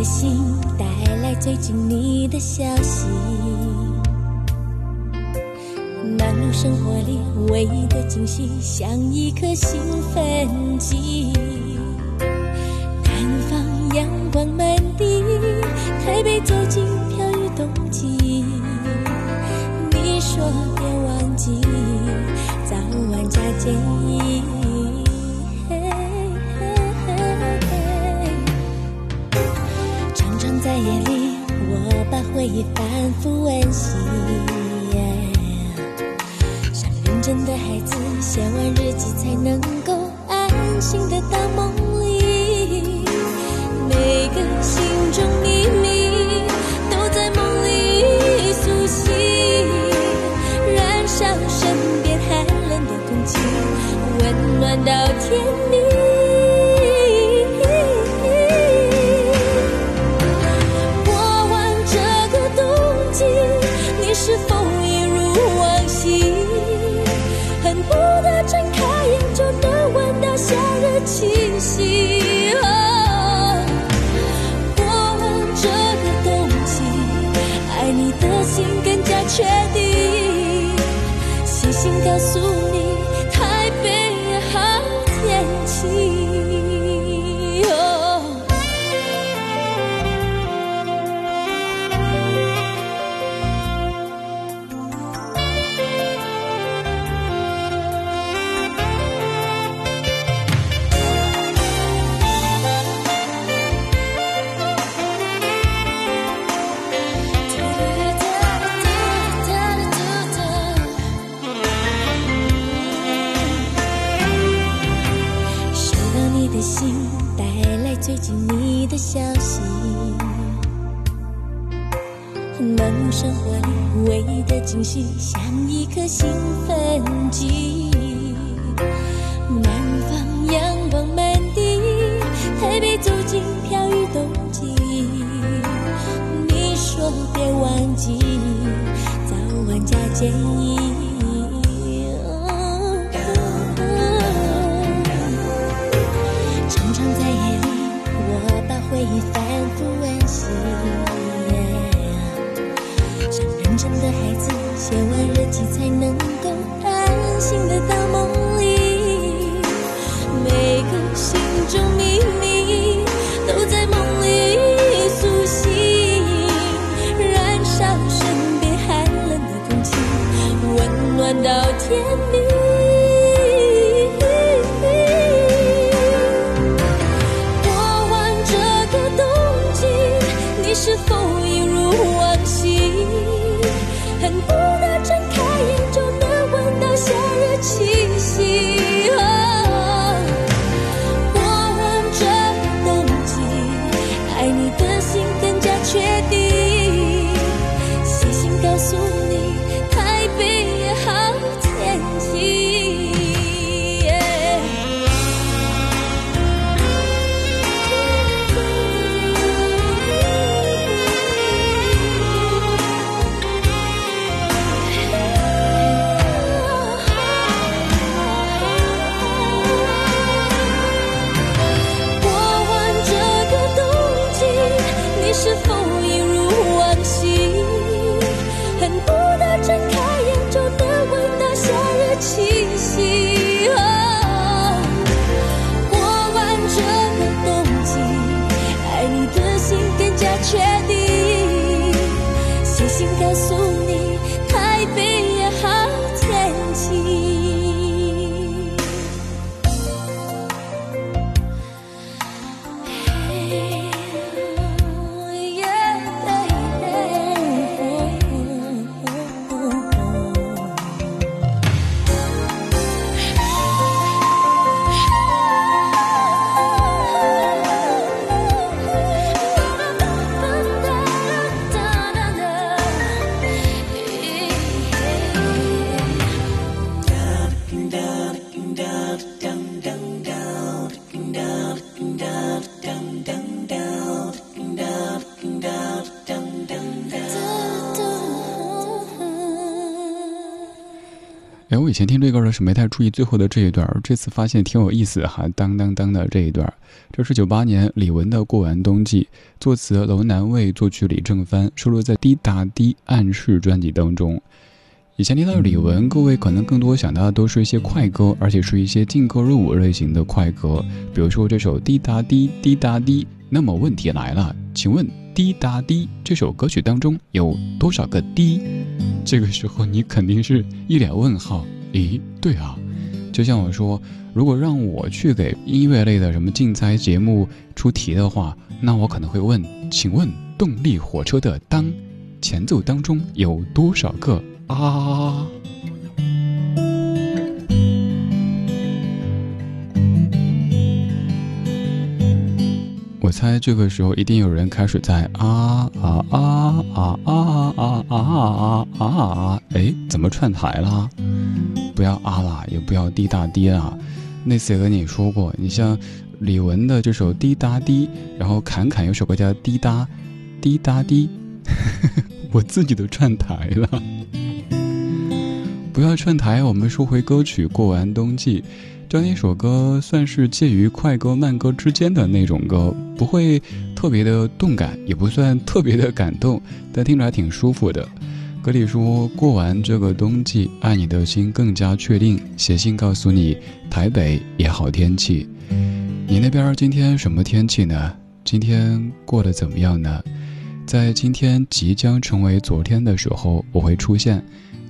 短信带来最近你的消息，忙碌生活里唯一的惊喜，像一颗兴奋剂。南方阳光满地，台北走进飘雨冬季。你说别忘记，早晚加件衣回忆反复温习，像认真的孩子写完日记，才能够安心的到梦你才能前听这歌的时候没太注意最后的这一段，这次发现挺有意思哈，当当当的这一段，这是九八年李玟的《过完冬季》，作词楼南卫，作曲李正帆，收录在《滴答滴暗示》专辑当中。以前听到李玟，各位可能更多想到的都是一些快歌，而且是一些劲歌热舞类型的快歌，比如说这首《滴答滴滴答滴》。那么问题来了，请问《滴答滴》这首歌曲当中有多少个滴？这个时候你肯定是一脸问号。咦，对啊，就像我说，如果让我去给音乐类的什么竞猜节目出题的话，那我可能会问：请问动力火车的当前奏当中有多少个啊？我猜这个时候一定有人开始在啊啊啊啊啊啊啊啊啊啊啊！哎，怎么串台了？不要啊啦，也不要滴答滴啦。那次也跟你说过，你像李玟的这首滴答滴，然后侃侃有首歌叫滴答滴答滴，我自己都串台了。不要串台，我们说回歌曲《过完冬季》。这那首歌算是介于快歌慢歌之间的那种歌，不会特别的动感，也不算特别的感动，但听着还挺舒服的。歌里说过完这个冬季，爱你的心更加确定。写信告诉你，台北也好天气。你那边今天什么天气呢？今天过得怎么样呢？在今天即将成为昨天的时候，我会出现，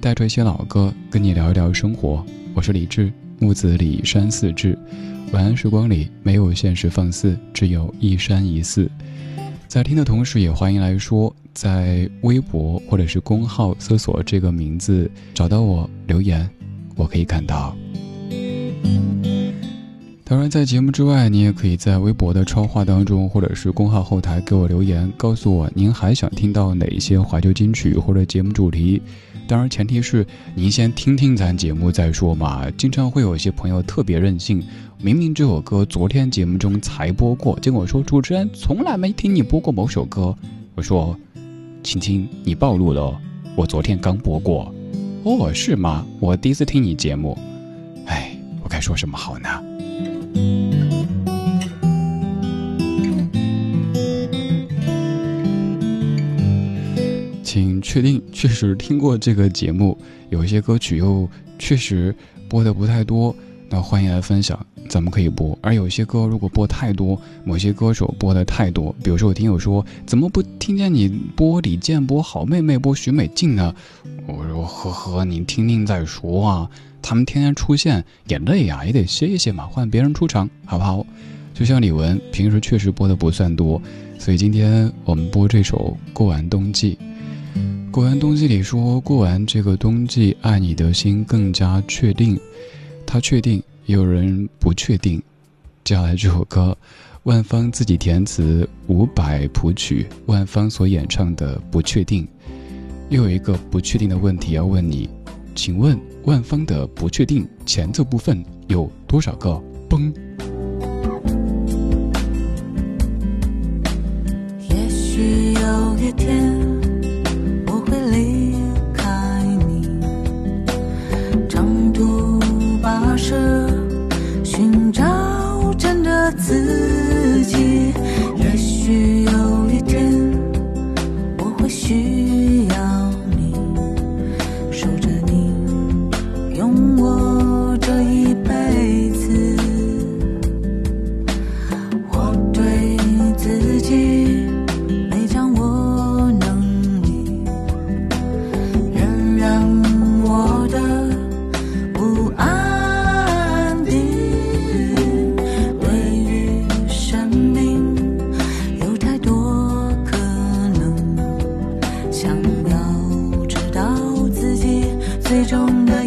带着一些老歌，跟你聊一聊生活。我是李志。木子李山寺志，晚安时光里没有现实放肆，只有一山一寺。在听的同时，也欢迎来说，在微博或者是公号搜索这个名字，找到我留言，我可以看到。当然，在节目之外，你也可以在微博的超话当中，或者是公号后台给我留言，告诉我您还想听到哪一些怀旧金曲或者节目主题。当然，前提是您先听听咱节目再说嘛。经常会有一些朋友特别任性，明明这首歌昨天节目中才播过，结果说主持人从来没听你播过某首歌。我说，青青，你暴露了，我昨天刚播过。哦，是吗？我第一次听你节目。哎，我该说什么好呢？请确定确实听过这个节目，有一些歌曲又确实播的不太多，那欢迎来分享，咱们可以播。而有些歌如果播太多，某些歌手播的太多，比如说我听友说怎么不听见你播李健、播好妹妹、播许美静呢？我说呵呵，你听听再说啊。他们天天出现也累呀，也得歇一歇嘛，换别人出场好不好？就像李玟平时确实播的不算多，所以今天我们播这首《过完冬季》。过完冬季里说过完这个冬季，爱你的心更加确定。他确定，有人不确定。接下来这首歌，万芳自己填词，伍佰谱曲，万芳所演唱的《不确定》。又有一个不确定的问题要问你，请问万方的《不确定》前奏部分有多少个崩？中的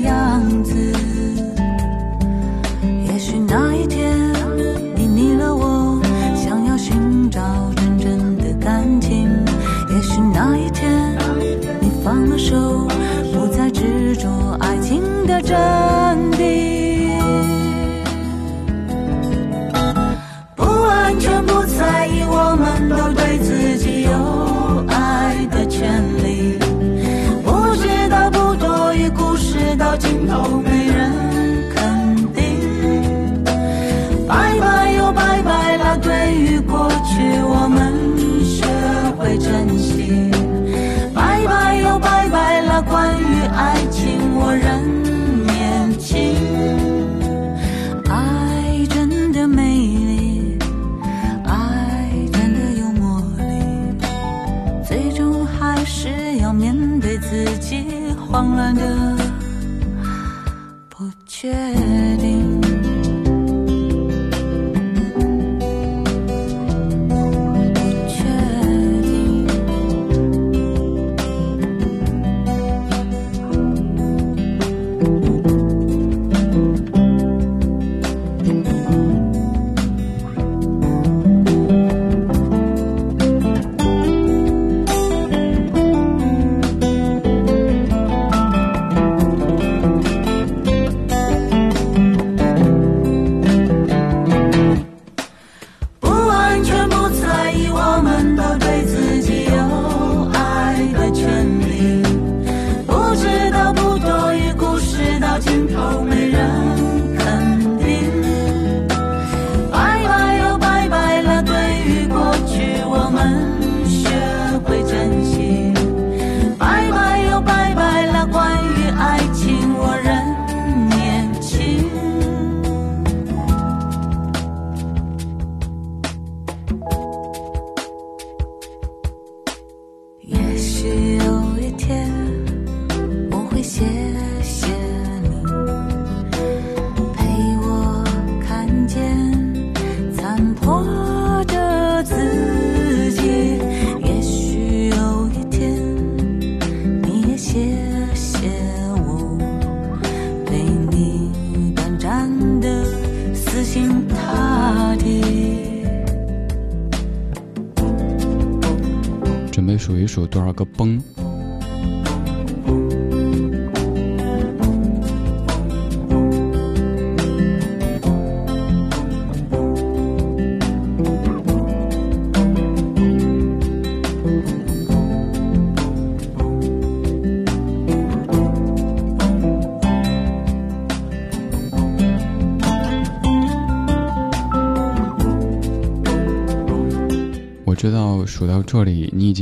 数一数多少个崩。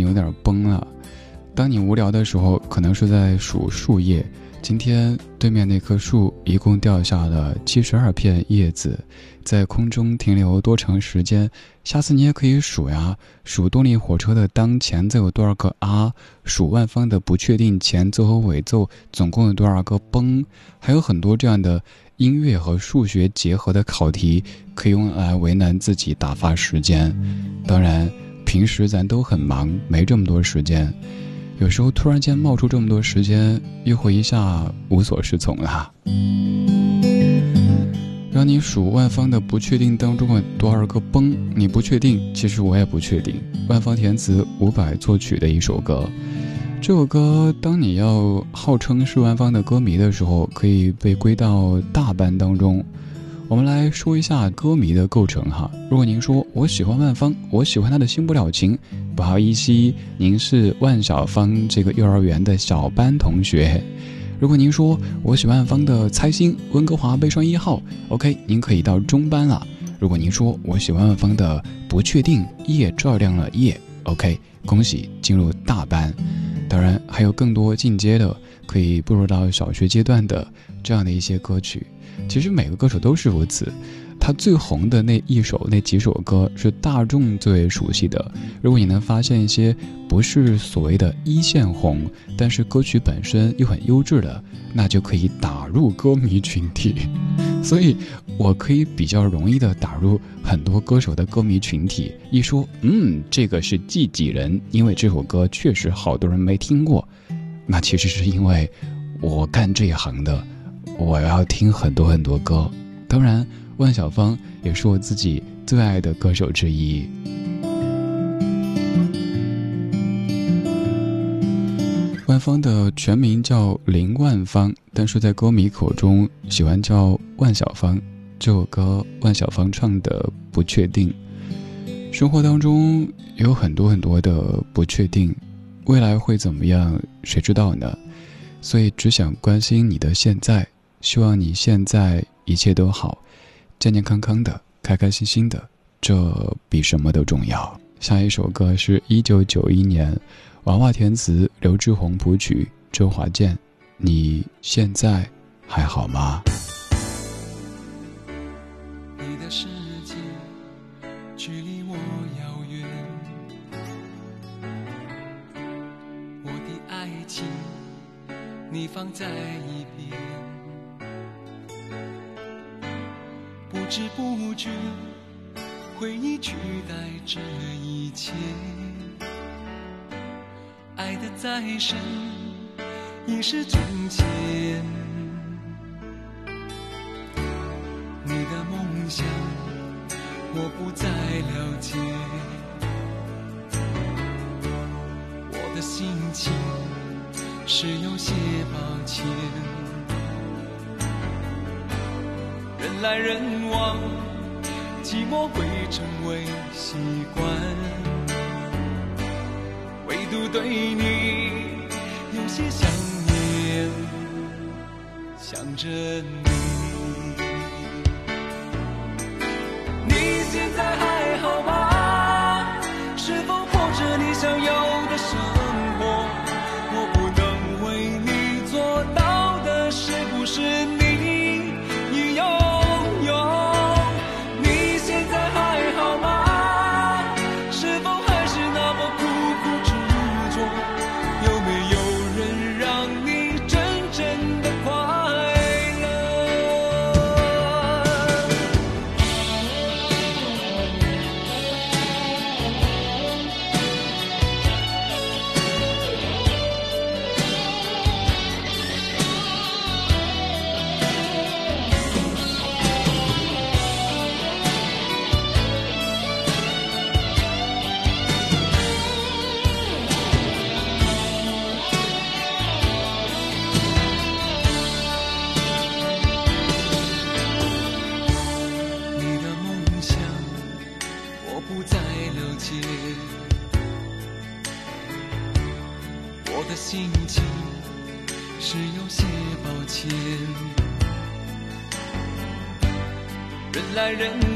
有点崩了。当你无聊的时候，可能是在数树叶。今天对面那棵树一共掉下了七十二片叶子，在空中停留多长时间？下次你也可以数呀，数动力火车的当前奏有多少个啊？数万方的不确定前奏和尾奏总共有多少个崩？还有很多这样的音乐和数学结合的考题，可以用来为难自己打发时间。当然，平时咱都很忙，没这么多时间。有时候突然间冒出这么多时间，又会一下无所适从了。让你数万方的不确定当中的多少个崩，你不确定，其实我也不确定。万方填词，伍佰作曲的一首歌。这首歌，当你要号称是万方的歌迷的时候，可以被归到大班当中。我们来说一下歌迷的构成哈。如果您说我喜欢万芳，我喜欢她的新不了情，不好意思，您是万小芳这个幼儿园的小班同学。如果您说我喜欢万芳的猜心，温哥华悲伤一号，OK，您可以到中班了。如果您说我喜欢万芳的不确定，夜照亮了夜，OK，恭喜进入大班。当然还有更多进阶的，可以步入到小学阶段的这样的一些歌曲。其实每个歌手都是如此，他最红的那一首、那几首歌是大众最熟悉的。如果你能发现一些不是所谓的一线红，但是歌曲本身又很优质的，那就可以打入歌迷群体。所以我可以比较容易的打入很多歌手的歌迷群体。一说，嗯，这个是第几人，因为这首歌确实好多人没听过。那其实是因为我干这一行的，我要听很多很多歌。当然，万晓芳也是我自己最爱的歌手之一。万芳的全名叫林万芳，但是在歌迷口中喜欢叫万晓芳。这首歌万晓芳唱的不确定，生活当中有很多很多的不确定，未来会怎么样，谁知道呢？所以只想关心你的现在，希望你现在一切都好，健健康康的，开开心心的，这比什么都重要。下一首歌是一九九一年。娃娃填词，刘志宏谱曲，周华健，你现在还好吗？你的世界距离我遥远，我的爱情你放在一边，不知不觉回忆取代这一切。爱的再深，已是从前。你的梦想，我不再了解。我的心情是有些抱歉。来人往，寂寞会成为习惯。唯独对你有些想念，想着。你人。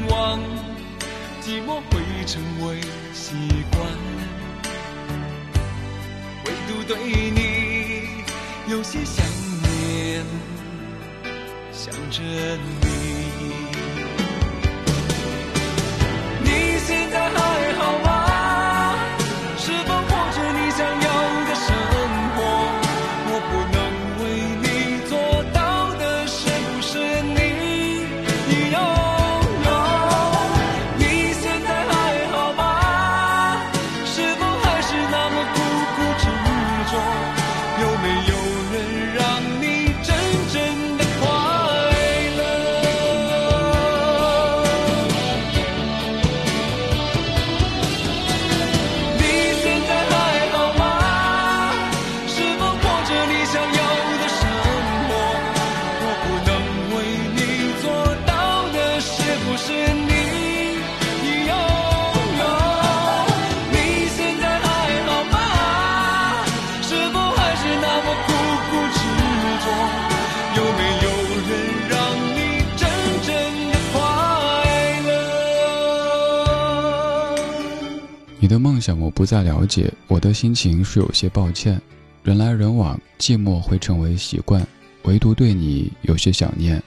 你的梦想我不再了解，我的心情是有些抱歉。人来人往，寂寞会成为习惯，唯独对你有些想念。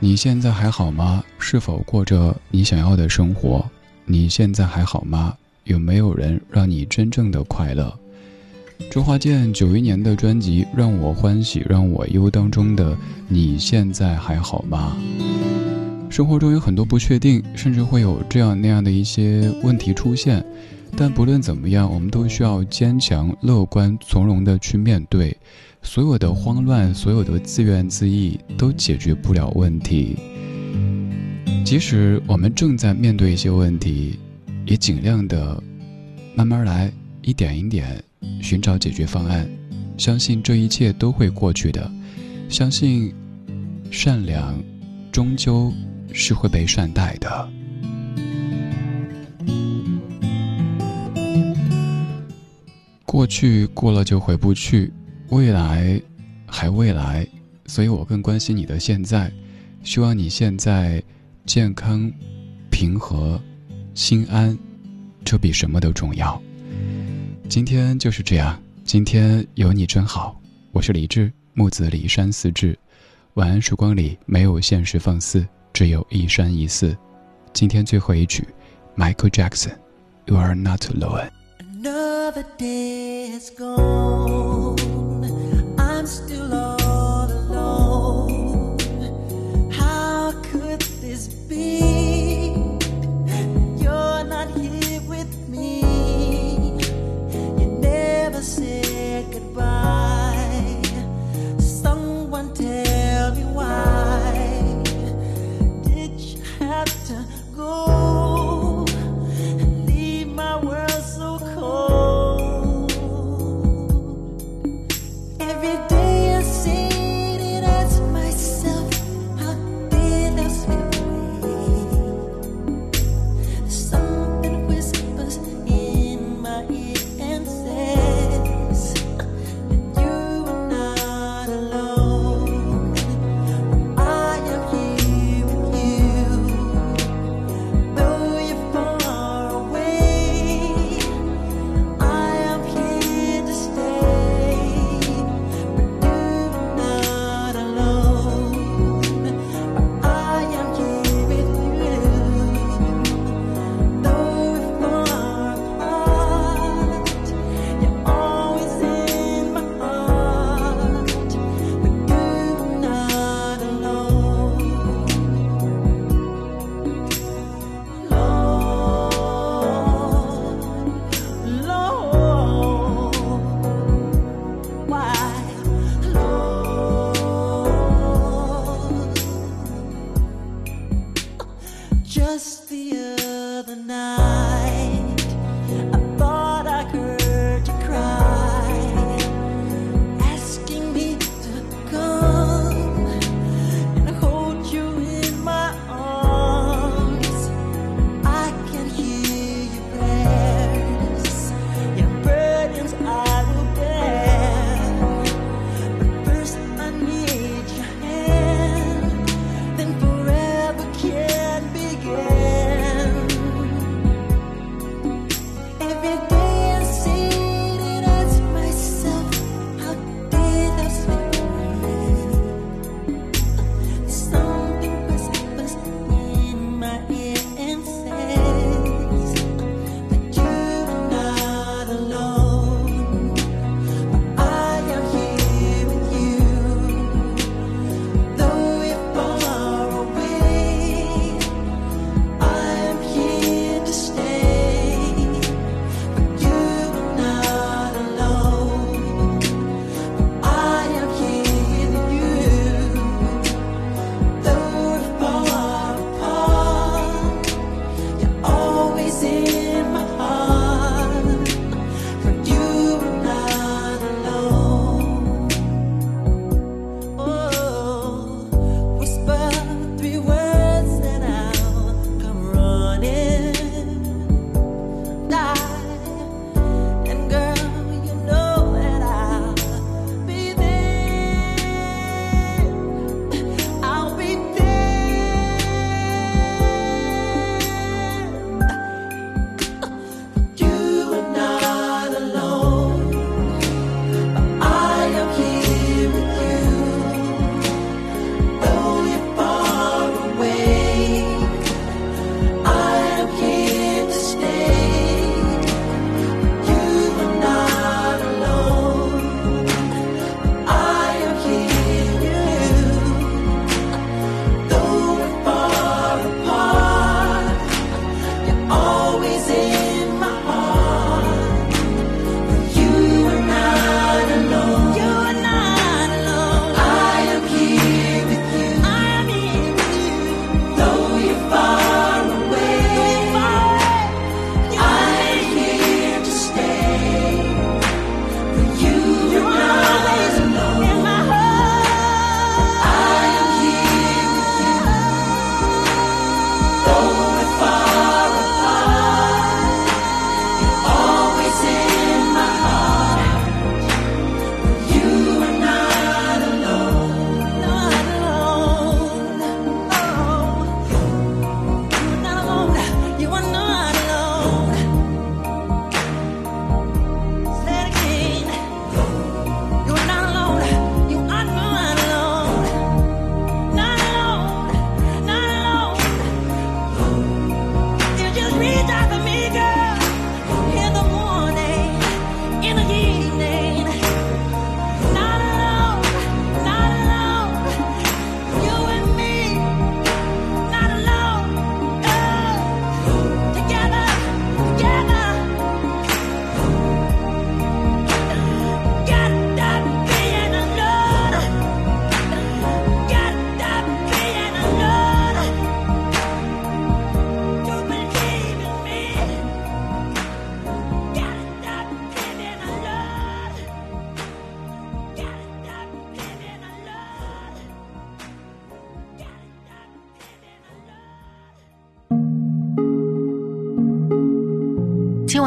你现在还好吗？是否过着你想要的生活？你现在还好吗？有没有人让你真正的快乐？周华健九一年的专辑《让我欢喜让我忧》当中的“你现在还好吗？”生活中有很多不确定，甚至会有这样那样的一些问题出现，但不论怎么样，我们都需要坚强、乐观、从容的去面对。所有的慌乱，所有的自怨自艾，都解决不了问题。即使我们正在面对一些问题，也尽量的慢慢来，一点一点寻找解决方案。相信这一切都会过去的，相信善良终究。是会被善待的。过去过了就回不去，未来还未来，所以我更关心你的现在。希望你现在健康、平和、心安，这比什么都重要。今天就是这样，今天有你真好。我是李志，木子李山四志。晚安，时光里没有现实放肆。只有一山一寺。今天最后一曲，Michael Jackson，You Are Not Alone。Another day has gone. I'm still alone.